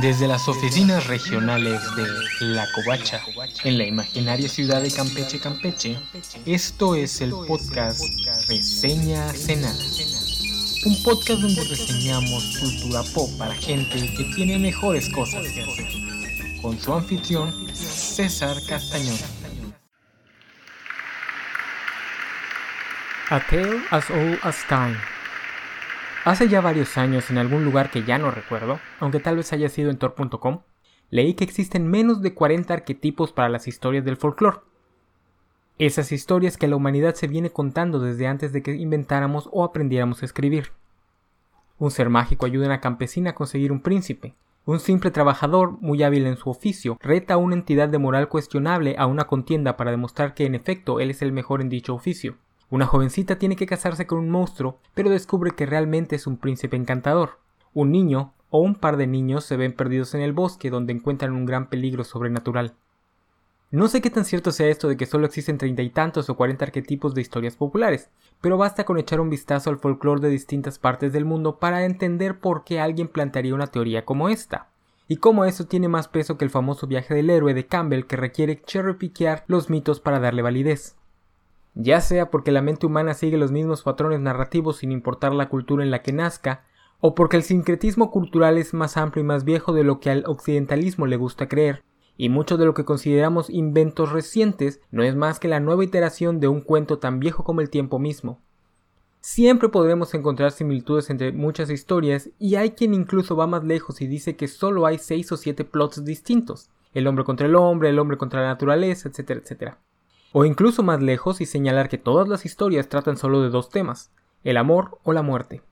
Desde las oficinas regionales de La Covacha, en la imaginaria ciudad de Campeche, Campeche, esto es el podcast Reseña Cenada. Un podcast donde reseñamos cultura pop para gente que tiene mejores cosas que hacer. Con su anfitrión, César Castañón. A Tale as Old as Time Hace ya varios años, en algún lugar que ya no recuerdo, aunque tal vez haya sido en Tor.com, leí que existen menos de 40 arquetipos para las historias del folclore. Esas historias que la humanidad se viene contando desde antes de que inventáramos o aprendiéramos a escribir. Un ser mágico ayuda a una campesina a conseguir un príncipe. Un simple trabajador, muy hábil en su oficio, reta a una entidad de moral cuestionable a una contienda para demostrar que en efecto él es el mejor en dicho oficio. Una jovencita tiene que casarse con un monstruo, pero descubre que realmente es un príncipe encantador. Un niño o un par de niños se ven perdidos en el bosque donde encuentran un gran peligro sobrenatural. No sé qué tan cierto sea esto de que solo existen treinta y tantos o cuarenta arquetipos de historias populares, pero basta con echar un vistazo al folclore de distintas partes del mundo para entender por qué alguien plantearía una teoría como esta, y cómo eso tiene más peso que el famoso viaje del héroe de Campbell que requiere cherry los mitos para darle validez ya sea porque la mente humana sigue los mismos patrones narrativos sin importar la cultura en la que nazca, o porque el sincretismo cultural es más amplio y más viejo de lo que al occidentalismo le gusta creer, y mucho de lo que consideramos inventos recientes no es más que la nueva iteración de un cuento tan viejo como el tiempo mismo. Siempre podremos encontrar similitudes entre muchas historias y hay quien incluso va más lejos y dice que solo hay seis o siete plots distintos, el hombre contra el hombre, el hombre contra la naturaleza, etcétera, etcétera o incluso más lejos y señalar que todas las historias tratan solo de dos temas, el amor o la muerte.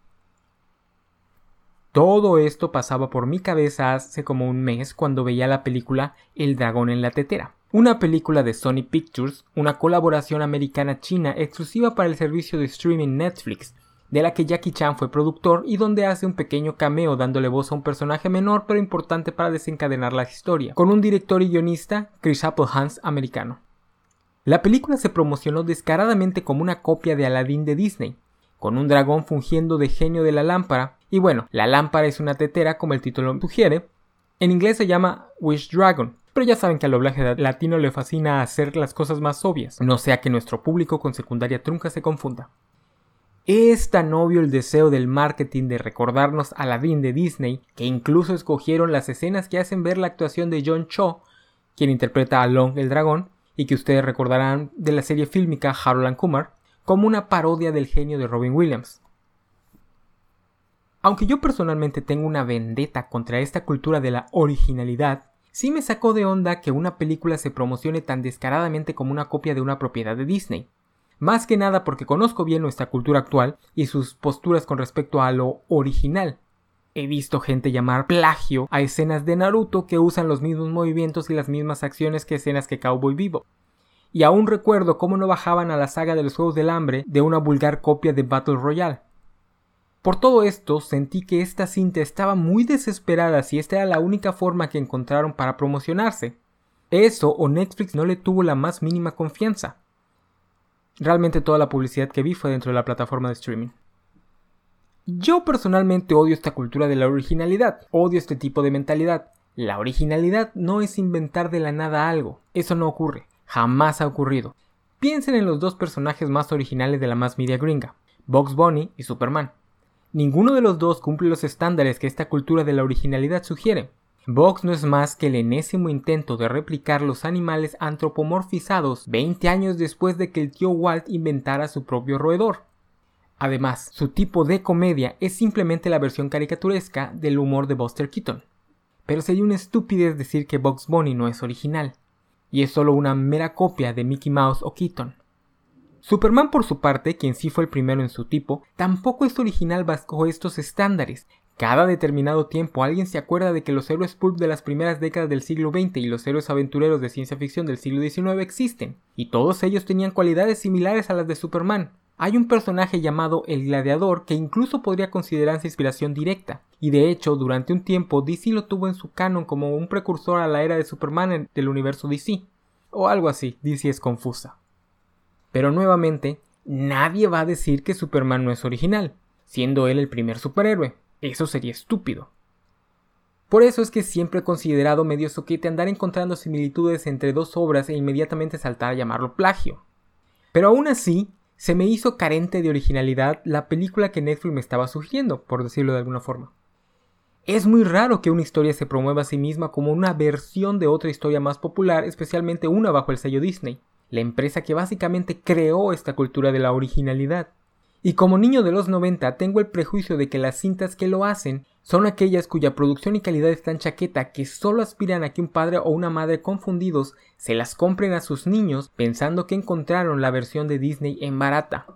Todo esto pasaba por mi cabeza hace como un mes cuando veía la película El dragón en la tetera, una película de Sony Pictures, una colaboración americana-china exclusiva para el servicio de streaming Netflix, de la que Jackie Chan fue productor y donde hace un pequeño cameo dándole voz a un personaje menor pero importante para desencadenar la historia, con un director y guionista, Chris Applehans, americano. La película se promocionó descaradamente como una copia de Aladdin de Disney, con un dragón fungiendo de genio de la lámpara, y bueno, la lámpara es una tetera como el título sugiere. En inglés se llama Wish Dragon, pero ya saben que al doblaje latino le fascina hacer las cosas más obvias, no sea que nuestro público con secundaria trunca se confunda. Es tan obvio el deseo del marketing de recordarnos Aladdin de Disney que incluso escogieron las escenas que hacen ver la actuación de John Cho, quien interpreta a Long el dragón, y que ustedes recordarán de la serie fílmica Harold and Kumar como una parodia del genio de Robin Williams. Aunque yo personalmente tengo una vendetta contra esta cultura de la originalidad, sí me sacó de onda que una película se promocione tan descaradamente como una copia de una propiedad de Disney. Más que nada porque conozco bien nuestra cultura actual y sus posturas con respecto a lo original. He visto gente llamar plagio a escenas de Naruto que usan los mismos movimientos y las mismas acciones que escenas que Cowboy Vivo. Y aún recuerdo cómo no bajaban a la saga de los Juegos del Hambre de una vulgar copia de Battle Royale. Por todo esto, sentí que esta cinta estaba muy desesperada si esta era la única forma que encontraron para promocionarse. Eso o Netflix no le tuvo la más mínima confianza. Realmente toda la publicidad que vi fue dentro de la plataforma de streaming. Yo personalmente odio esta cultura de la originalidad, odio este tipo de mentalidad. La originalidad no es inventar de la nada algo, eso no ocurre, jamás ha ocurrido. Piensen en los dos personajes más originales de la más media gringa, Bugs Bunny y Superman. Ninguno de los dos cumple los estándares que esta cultura de la originalidad sugiere. Bugs no es más que el enésimo intento de replicar los animales antropomorfizados 20 años después de que el tío Walt inventara su propio roedor. Además, su tipo de comedia es simplemente la versión caricaturesca del humor de Buster Keaton. Pero sería una estupidez decir que Bugs Bunny no es original, y es solo una mera copia de Mickey Mouse o Keaton. Superman, por su parte, quien sí fue el primero en su tipo, tampoco es original bajo estos estándares. Cada determinado tiempo alguien se acuerda de que los héroes pulp de las primeras décadas del siglo XX y los héroes aventureros de ciencia ficción del siglo XIX existen, y todos ellos tenían cualidades similares a las de Superman, hay un personaje llamado el Gladiador que incluso podría considerarse inspiración directa, y de hecho durante un tiempo DC lo tuvo en su canon como un precursor a la era de Superman del universo DC, o algo así, DC es confusa. Pero nuevamente, nadie va a decir que Superman no es original, siendo él el primer superhéroe, eso sería estúpido. Por eso es que siempre he considerado medio soquete andar encontrando similitudes entre dos obras e inmediatamente saltar a llamarlo plagio. Pero aún así, se me hizo carente de originalidad la película que Netflix me estaba sugiriendo, por decirlo de alguna forma. Es muy raro que una historia se promueva a sí misma como una versión de otra historia más popular, especialmente una bajo el sello Disney, la empresa que básicamente creó esta cultura de la originalidad. Y como niño de los 90 tengo el prejuicio de que las cintas que lo hacen son aquellas cuya producción y calidad es tan chaqueta que solo aspiran a que un padre o una madre confundidos se las compren a sus niños pensando que encontraron la versión de Disney en barata.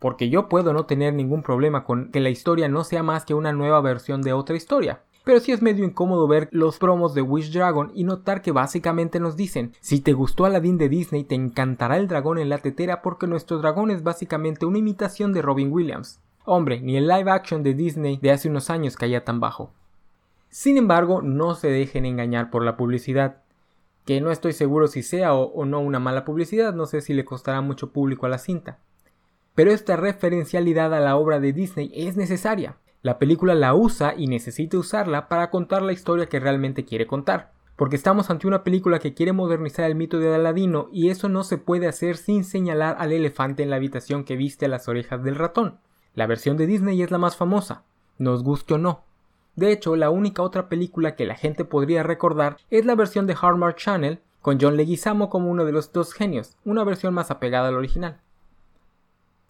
Porque yo puedo no tener ningún problema con que la historia no sea más que una nueva versión de otra historia. Pero sí es medio incómodo ver los promos de Wish Dragon y notar que básicamente nos dicen, si te gustó Aladdin de Disney te encantará el dragón en la tetera porque nuestro dragón es básicamente una imitación de Robin Williams. Hombre, ni el live action de Disney de hace unos años caía tan bajo. Sin embargo, no se dejen engañar por la publicidad, que no estoy seguro si sea o, no una mala publicidad, no sé si le costará mucho público a la cinta. Pero esta referencialidad a la obra de Disney es necesaria, la película la usa y necesita usarla para contar la historia que realmente quiere contar. Porque estamos ante una película que quiere modernizar el mito de Aladino y eso no se puede hacer sin señalar al elefante en la habitación que viste a las orejas del ratón. La versión de Disney es la más famosa, nos guste o no. De hecho, la única otra película que la gente podría recordar es la versión de Hallmark Channel, con John Leguizamo como uno de los dos genios, una versión más apegada al original.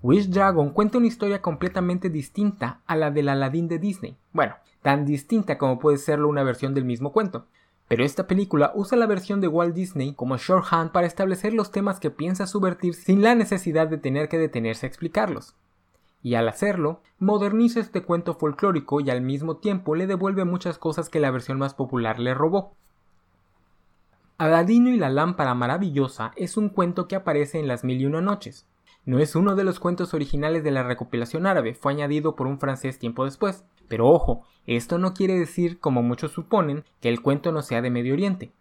Wish Dragon cuenta una historia completamente distinta a la del Aladdin de Disney. Bueno, tan distinta como puede serlo una versión del mismo cuento. Pero esta película usa la versión de Walt Disney como shorthand para establecer los temas que piensa subvertir sin la necesidad de tener que detenerse a explicarlos. Y al hacerlo, moderniza este cuento folclórico y al mismo tiempo le devuelve muchas cosas que la versión más popular le robó. Aladino y la lámpara maravillosa es un cuento que aparece en las mil y una noches. No es uno de los cuentos originales de la recopilación árabe, fue añadido por un francés tiempo después. Pero ojo, esto no quiere decir, como muchos suponen, que el cuento no sea de Medio Oriente.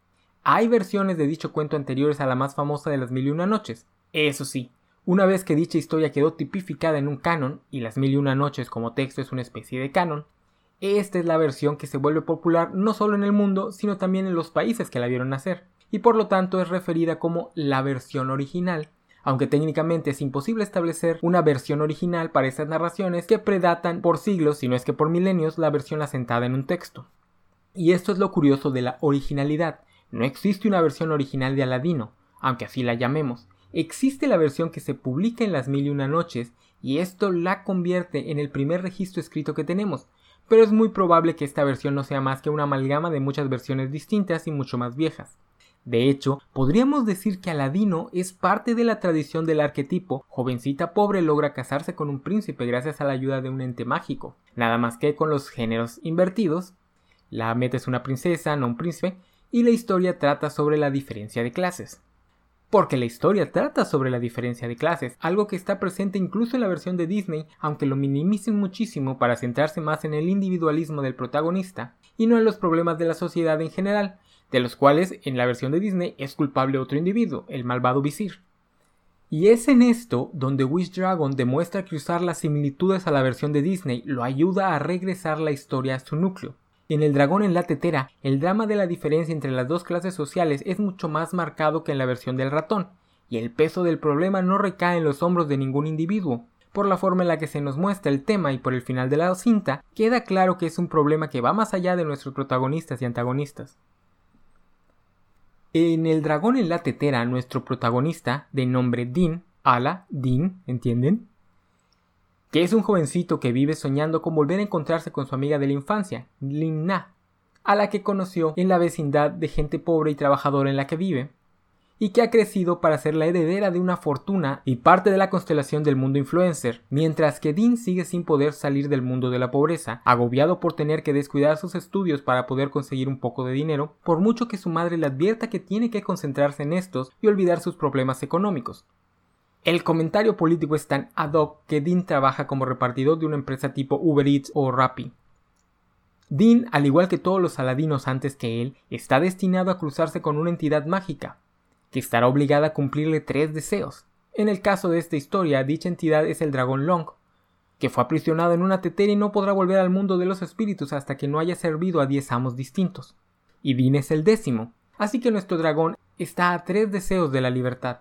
Hay versiones de dicho cuento anteriores a la más famosa de las mil y una noches. Eso sí, una vez que dicha historia quedó tipificada en un canon, y las mil y una noches como texto es una especie de canon, esta es la versión que se vuelve popular no solo en el mundo, sino también en los países que la vieron nacer, y por lo tanto es referida como la versión original, aunque técnicamente es imposible establecer una versión original para estas narraciones que predatan por siglos, si no es que por milenios, la versión asentada en un texto. Y esto es lo curioso de la originalidad. No existe una versión original de Aladino, aunque así la llamemos. Existe la versión que se publica en las mil y una noches, y esto la convierte en el primer registro escrito que tenemos, pero es muy probable que esta versión no sea más que una amalgama de muchas versiones distintas y mucho más viejas. De hecho, podríamos decir que Aladino es parte de la tradición del arquetipo jovencita pobre logra casarse con un príncipe gracias a la ayuda de un ente mágico, nada más que con los géneros invertidos. La meta es una princesa, no un príncipe, y la historia trata sobre la diferencia de clases. Porque la historia trata sobre la diferencia de clases, algo que está presente incluso en la versión de Disney, aunque lo minimicen muchísimo para centrarse más en el individualismo del protagonista y no en los problemas de la sociedad en general, de los cuales en la versión de Disney es culpable otro individuo, el malvado visir. Y es en esto donde Wish Dragon demuestra que usar las similitudes a la versión de Disney lo ayuda a regresar la historia a su núcleo. En El dragón en la tetera, el drama de la diferencia entre las dos clases sociales es mucho más marcado que en la versión del ratón, y el peso del problema no recae en los hombros de ningún individuo. Por la forma en la que se nos muestra el tema y por el final de la cinta, queda claro que es un problema que va más allá de nuestros protagonistas y antagonistas. En El dragón en la tetera, nuestro protagonista, de nombre Dean, Ala, Dean, ¿entienden? Que es un jovencito que vive soñando con volver a encontrarse con su amiga de la infancia, Na, a la que conoció en la vecindad de gente pobre y trabajadora en la que vive, y que ha crecido para ser la heredera de una fortuna y parte de la constelación del mundo influencer, mientras que Dean sigue sin poder salir del mundo de la pobreza, agobiado por tener que descuidar sus estudios para poder conseguir un poco de dinero, por mucho que su madre le advierta que tiene que concentrarse en estos y olvidar sus problemas económicos. El comentario político es tan ad hoc que Dean trabaja como repartidor de una empresa tipo Uber Eats o Rappi. Dean, al igual que todos los aladinos antes que él, está destinado a cruzarse con una entidad mágica, que estará obligada a cumplirle tres deseos. En el caso de esta historia, dicha entidad es el dragón Long, que fue aprisionado en una tetera y no podrá volver al mundo de los espíritus hasta que no haya servido a diez amos distintos. Y Din es el décimo, así que nuestro dragón está a tres deseos de la libertad.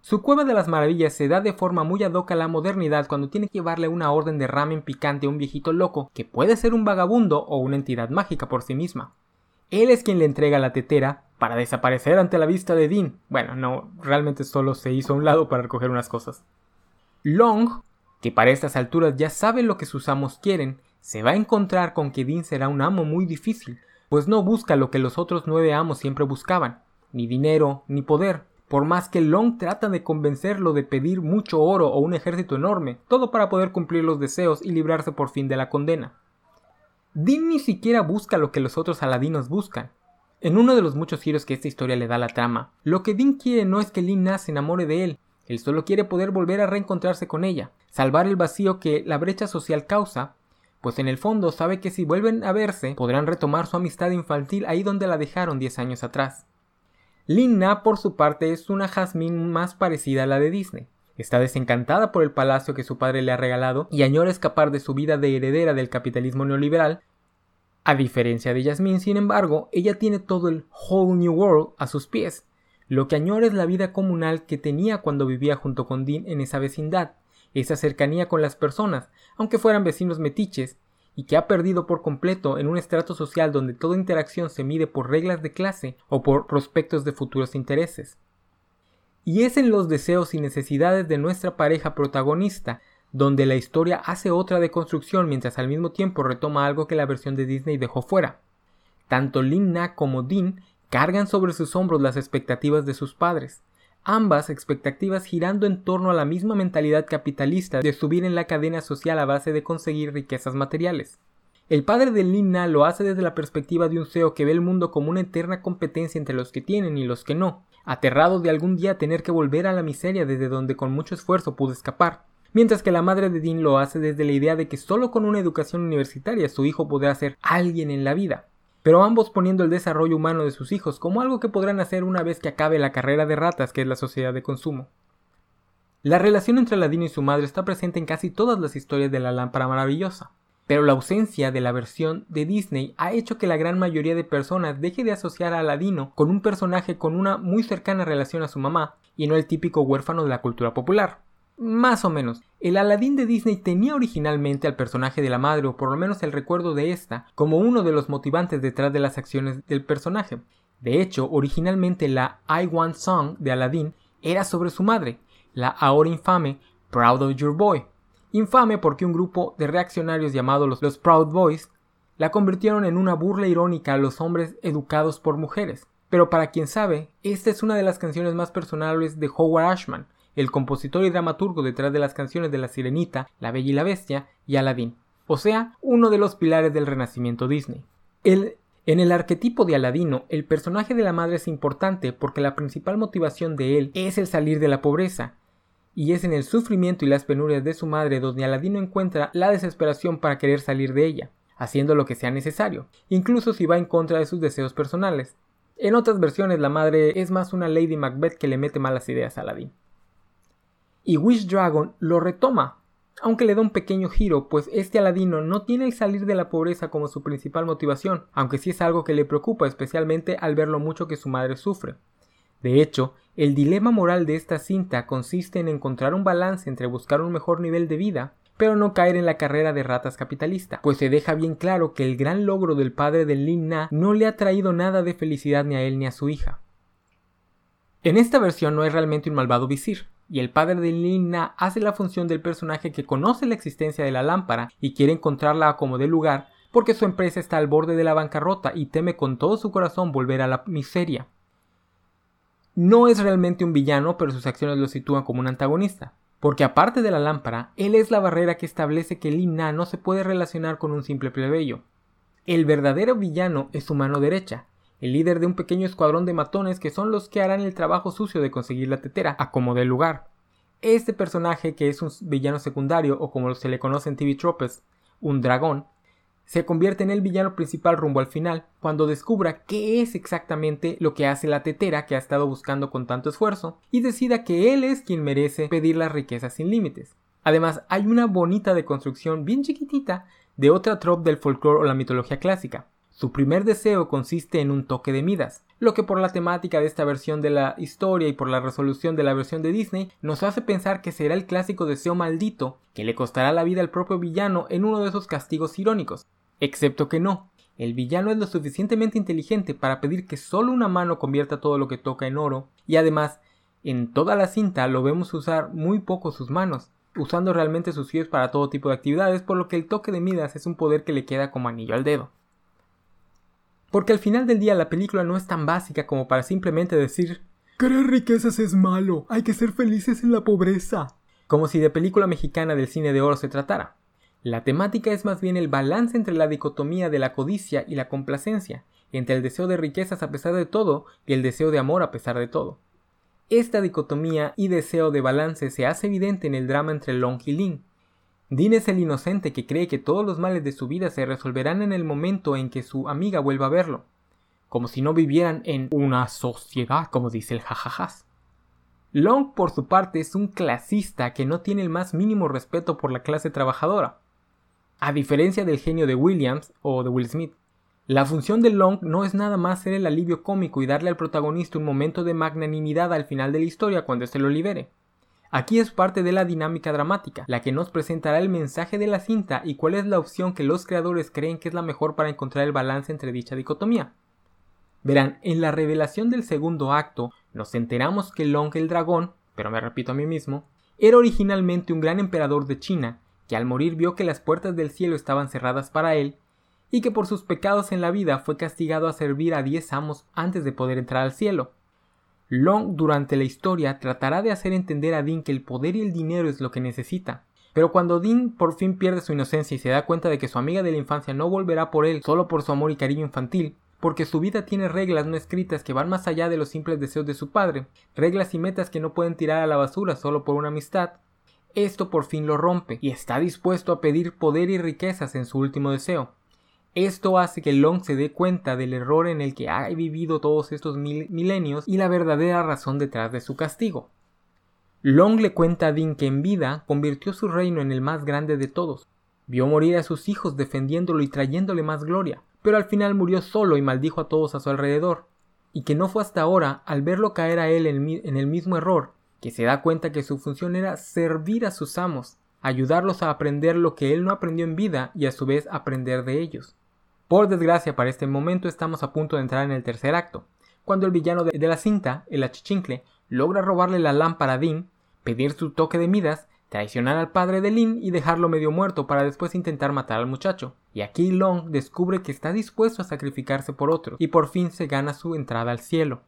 Su cueva de las maravillas se da de forma muy ad hoc a la modernidad cuando tiene que llevarle una orden de ramen picante a un viejito loco, que puede ser un vagabundo o una entidad mágica por sí misma. Él es quien le entrega la tetera para desaparecer ante la vista de Dean. Bueno, no, realmente solo se hizo a un lado para recoger unas cosas. Long, que para estas alturas ya sabe lo que sus amos quieren, se va a encontrar con que Dean será un amo muy difícil, pues no busca lo que los otros nueve amos siempre buscaban, ni dinero, ni poder, por más que Long trata de convencerlo de pedir mucho oro o un ejército enorme, todo para poder cumplir los deseos y librarse por fin de la condena. Dean ni siquiera busca lo que los otros aladinos buscan. En uno de los muchos giros que esta historia le da a la trama, lo que Dean quiere no es que Lina se enamore de él, él solo quiere poder volver a reencontrarse con ella, salvar el vacío que la brecha social causa, pues en el fondo sabe que si vuelven a verse podrán retomar su amistad infantil ahí donde la dejaron diez años atrás. Lina, por su parte, es una Jasmine más parecida a la de Disney. Está desencantada por el palacio que su padre le ha regalado y añora escapar de su vida de heredera del capitalismo neoliberal. A diferencia de Jasmine, sin embargo, ella tiene todo el Whole New World a sus pies. Lo que añora es la vida comunal que tenía cuando vivía junto con Dean en esa vecindad, esa cercanía con las personas, aunque fueran vecinos metiches, y que ha perdido por completo en un estrato social donde toda interacción se mide por reglas de clase o por prospectos de futuros intereses. Y es en los deseos y necesidades de nuestra pareja protagonista donde la historia hace otra deconstrucción mientras al mismo tiempo retoma algo que la versión de Disney dejó fuera. Tanto Lin Na como Dean cargan sobre sus hombros las expectativas de sus padres, ambas expectativas girando en torno a la misma mentalidad capitalista de subir en la cadena social a base de conseguir riquezas materiales. El padre de Lina lo hace desde la perspectiva de un CEO que ve el mundo como una eterna competencia entre los que tienen y los que no, aterrado de algún día tener que volver a la miseria desde donde con mucho esfuerzo pudo escapar, mientras que la madre de Dean lo hace desde la idea de que solo con una educación universitaria su hijo podrá ser alguien en la vida pero ambos poniendo el desarrollo humano de sus hijos como algo que podrán hacer una vez que acabe la carrera de ratas que es la sociedad de consumo. La relación entre Aladino y su madre está presente en casi todas las historias de la lámpara maravillosa, pero la ausencia de la versión de Disney ha hecho que la gran mayoría de personas deje de asociar a Aladino con un personaje con una muy cercana relación a su mamá y no el típico huérfano de la cultura popular. Más o menos. El Aladdin de Disney tenía originalmente al personaje de la madre, o por lo menos el recuerdo de esta, como uno de los motivantes detrás de las acciones del personaje. De hecho, originalmente la I Want Song de Aladdin era sobre su madre, la ahora infame Proud of Your Boy. Infame porque un grupo de reaccionarios llamados los, los Proud Boys la convirtieron en una burla irónica a los hombres educados por mujeres. Pero para quien sabe, esta es una de las canciones más personales de Howard Ashman, el compositor y dramaturgo detrás de las canciones de La Sirenita, La Bella y la Bestia y Aladdin, o sea, uno de los pilares del renacimiento Disney. en el arquetipo de Aladino, el personaje de la madre es importante porque la principal motivación de él es el salir de la pobreza, y es en el sufrimiento y las penurias de su madre donde Aladino encuentra la desesperación para querer salir de ella, haciendo lo que sea necesario, incluso si va en contra de sus deseos personales. En otras versiones la madre es más una Lady Macbeth que le mete malas ideas a Aladín y Wish Dragon lo retoma, aunque le da un pequeño giro, pues este Aladino no tiene el salir de la pobreza como su principal motivación, aunque sí es algo que le preocupa especialmente al ver lo mucho que su madre sufre. De hecho, el dilema moral de esta cinta consiste en encontrar un balance entre buscar un mejor nivel de vida, pero no caer en la carrera de ratas capitalista, pues se deja bien claro que el gran logro del padre de Lin Na no le ha traído nada de felicidad ni a él ni a su hija. En esta versión no es realmente un malvado visir, y el padre de Lina hace la función del personaje que conoce la existencia de la lámpara y quiere encontrarla como de lugar porque su empresa está al borde de la bancarrota y teme con todo su corazón volver a la miseria. No es realmente un villano, pero sus acciones lo sitúan como un antagonista, porque aparte de la lámpara, él es la barrera que establece que Lina no se puede relacionar con un simple plebeyo. El verdadero villano es su mano derecha, el líder de un pequeño escuadrón de matones que son los que harán el trabajo sucio de conseguir la tetera, a como dé lugar. Este personaje, que es un villano secundario, o como se le conoce en TV Tropes, un dragón, se convierte en el villano principal rumbo al final, cuando descubra qué es exactamente lo que hace la tetera que ha estado buscando con tanto esfuerzo, y decida que él es quien merece pedir las riquezas sin límites. Además, hay una bonita deconstrucción bien chiquitita de otra trope del folclore o la mitología clásica. Su primer deseo consiste en un toque de Midas, lo que por la temática de esta versión de la historia y por la resolución de la versión de Disney nos hace pensar que será el clásico deseo maldito que le costará la vida al propio villano en uno de esos castigos irónicos. Excepto que no, el villano es lo suficientemente inteligente para pedir que solo una mano convierta todo lo que toca en oro, y además, en toda la cinta lo vemos usar muy poco sus manos, usando realmente sus pies para todo tipo de actividades, por lo que el toque de Midas es un poder que le queda como anillo al dedo. Porque al final del día la película no es tan básica como para simplemente decir Querer riquezas es malo, hay que ser felices en la pobreza. Como si de película mexicana del cine de oro se tratara. La temática es más bien el balance entre la dicotomía de la codicia y la complacencia, entre el deseo de riquezas a pesar de todo y el deseo de amor a pesar de todo. Esta dicotomía y deseo de balance se hace evidente en el drama entre Long y Lin, Dean es el inocente que cree que todos los males de su vida se resolverán en el momento en que su amiga vuelva a verlo, como si no vivieran en una sociedad, como dice el jajajas. Long, por su parte, es un clasista que no tiene el más mínimo respeto por la clase trabajadora. A diferencia del genio de Williams o de Will Smith, la función de Long no es nada más ser el alivio cómico y darle al protagonista un momento de magnanimidad al final de la historia cuando se lo libere. Aquí es parte de la dinámica dramática, la que nos presentará el mensaje de la cinta y cuál es la opción que los creadores creen que es la mejor para encontrar el balance entre dicha dicotomía. Verán, en la revelación del segundo acto, nos enteramos que Long el dragón, pero me repito a mí mismo, era originalmente un gran emperador de China, que al morir vio que las puertas del cielo estaban cerradas para él, y que por sus pecados en la vida fue castigado a servir a diez amos antes de poder entrar al cielo. Long durante la historia tratará de hacer entender a Dean que el poder y el dinero es lo que necesita. Pero cuando Dean por fin pierde su inocencia y se da cuenta de que su amiga de la infancia no volverá por él solo por su amor y cariño infantil, porque su vida tiene reglas no escritas que van más allá de los simples deseos de su padre, reglas y metas que no pueden tirar a la basura solo por una amistad, esto por fin lo rompe y está dispuesto a pedir poder y riquezas en su último deseo. Esto hace que Long se dé cuenta del error en el que ha vivido todos estos milenios y la verdadera razón detrás de su castigo. Long le cuenta a Dean que en vida convirtió su reino en el más grande de todos. Vio morir a sus hijos defendiéndolo y trayéndole más gloria, pero al final murió solo y maldijo a todos a su alrededor. Y que no fue hasta ahora, al verlo caer a él en el mismo error, que se da cuenta que su función era servir a sus amos, ayudarlos a aprender lo que él no aprendió en vida y a su vez aprender de ellos. Por desgracia, para este momento estamos a punto de entrar en el tercer acto, cuando el villano de, la cinta, el achichincle, logra robarle la lámpara a Dean, pedir su toque de Midas, traicionar al padre de Lin y dejarlo medio muerto para después intentar matar al muchacho. Y aquí Long descubre que está dispuesto a sacrificarse por otro y por fin se gana su entrada al cielo.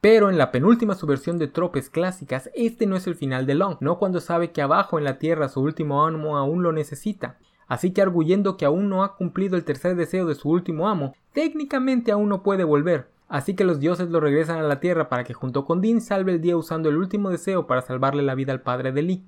Pero en la penúltima subversión de tropes clásicas, este no es el final de Long, no cuando sabe que abajo en la tierra su último ánimo aún lo necesita, Así que arguyendo que aún no ha cumplido el tercer deseo de su último amo, técnicamente aún no puede volver. Así que los dioses lo regresan a la tierra para que junto con Dean salve el día usando el último deseo para salvarle la vida al padre de Lee.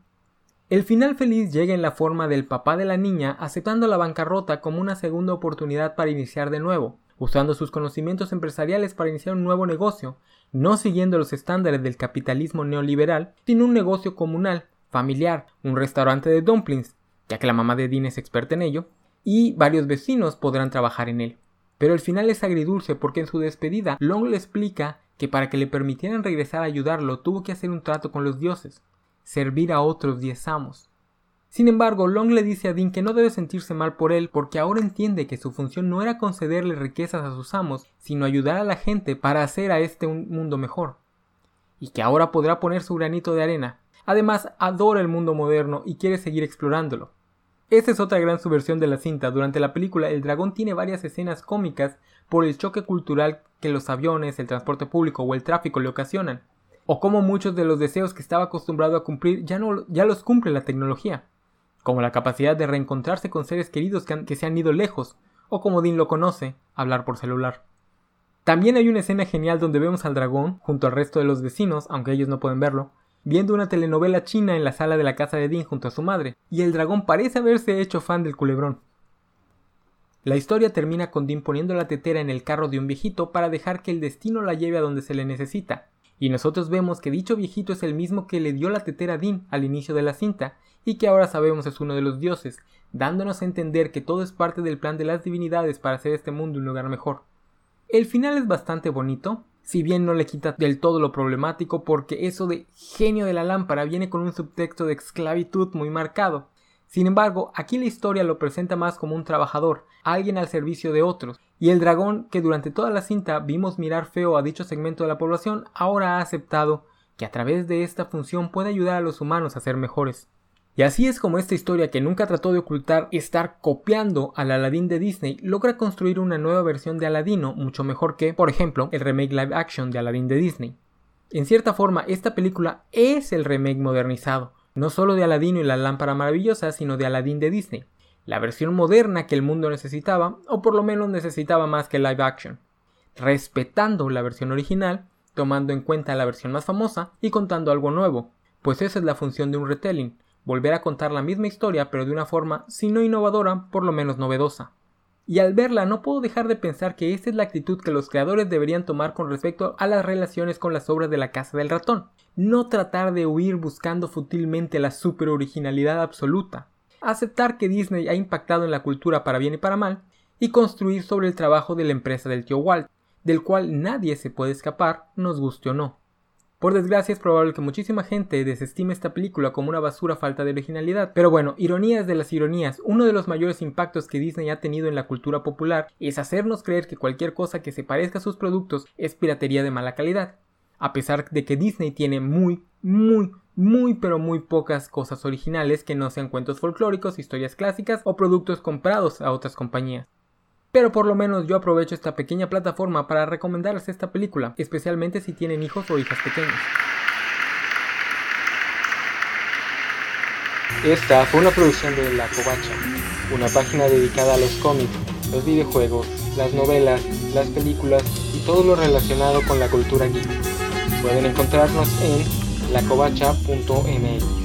El final feliz llega en la forma del papá de la niña aceptando la bancarrota como una segunda oportunidad para iniciar de nuevo, usando sus conocimientos empresariales para iniciar un nuevo negocio, no siguiendo los estándares del capitalismo neoliberal, sino un negocio comunal, familiar, un restaurante de dumplings, ya que la mamá de Dean es experta en ello, y varios vecinos podrán trabajar en él. Pero el final es agridulce porque en su despedida Long le explica que para que le permitieran regresar a ayudarlo tuvo que hacer un trato con los dioses, servir a otros diez amos. Sin embargo, Long le dice a Dean que no debe sentirse mal por él porque ahora entiende que su función no era concederle riquezas a sus amos, sino ayudar a la gente para hacer a este un mundo mejor. Y que ahora podrá poner su granito de arena. Además, adora el mundo moderno y quiere seguir explorándolo. Esta es otra gran subversión de la cinta. Durante la película, el dragón tiene varias escenas cómicas por el choque cultural que los aviones, el transporte público o el tráfico le ocasionan, o como muchos de los deseos que estaba acostumbrado a cumplir ya, no, ya los cumple la tecnología, como la capacidad de reencontrarse con seres queridos que, que se han ido lejos, o como Dean lo conoce, hablar por celular. También hay una escena genial donde vemos al dragón, junto al resto de los vecinos, aunque ellos no pueden verlo, viendo una telenovela china en la sala de la casa de Dean junto a su madre, y el dragón parece haberse hecho fan del culebrón. La historia termina con Dean poniendo la tetera en el carro de un viejito para dejar que el destino la lleve a donde se le necesita, y nosotros vemos que dicho viejito es el mismo que le dio la tetera a Dean al inicio de la cinta, y que ahora sabemos es uno de los dioses, dándonos a entender que todo es parte del plan de las divinidades para hacer este mundo un lugar mejor. El final es bastante bonito, si bien no le quita del todo lo problemático porque eso de genio de la lámpara viene con un subtexto de esclavitud muy marcado. Sin embargo, aquí la historia lo presenta más como un trabajador, alguien al servicio de otros, y el dragón que durante toda la cinta vimos mirar feo a dicho segmento de la población ahora ha aceptado que a través de esta función puede ayudar a los humanos a ser mejores. Y así es como esta historia que nunca trató de ocultar estar copiando al Aladdin de Disney logra construir una nueva versión de Aladino mucho mejor que, por ejemplo, el remake live action de Aladdin de Disney. En cierta forma, esta película es el remake modernizado, no solo de Aladino y la lámpara maravillosa, sino de Aladdin de Disney, la versión moderna que el mundo necesitaba, o por lo menos necesitaba más que live action, respetando la versión original, tomando en cuenta la versión más famosa y contando algo nuevo, pues esa es la función de un retelling, volver a contar la misma historia pero de una forma, si no innovadora, por lo menos novedosa. Y al verla no puedo dejar de pensar que esta es la actitud que los creadores deberían tomar con respecto a las relaciones con las obras de la Casa del Ratón. No tratar de huir buscando futilmente la super originalidad absoluta. Aceptar que Disney ha impactado en la cultura para bien y para mal, y construir sobre el trabajo de la empresa del tío Walt, del cual nadie se puede escapar, nos guste o no. Por desgracia es probable que muchísima gente desestime esta película como una basura falta de originalidad, pero bueno, ironías de las ironías, uno de los mayores impactos que Disney ha tenido en la cultura popular es hacernos creer que cualquier cosa que se parezca a sus productos es piratería de mala calidad, a pesar de que Disney tiene muy, muy, muy pero muy pocas cosas originales que no sean cuentos folclóricos, historias clásicas o productos comprados a otras compañías. Pero por lo menos yo aprovecho esta pequeña plataforma para recomendarles esta película, especialmente si tienen hijos o hijas pequeños. Esta fue una producción de La Covacha, una página dedicada a los cómics, los videojuegos, las novelas, las películas y todo lo relacionado con la cultura geek. Pueden encontrarnos en lacovacha.mx.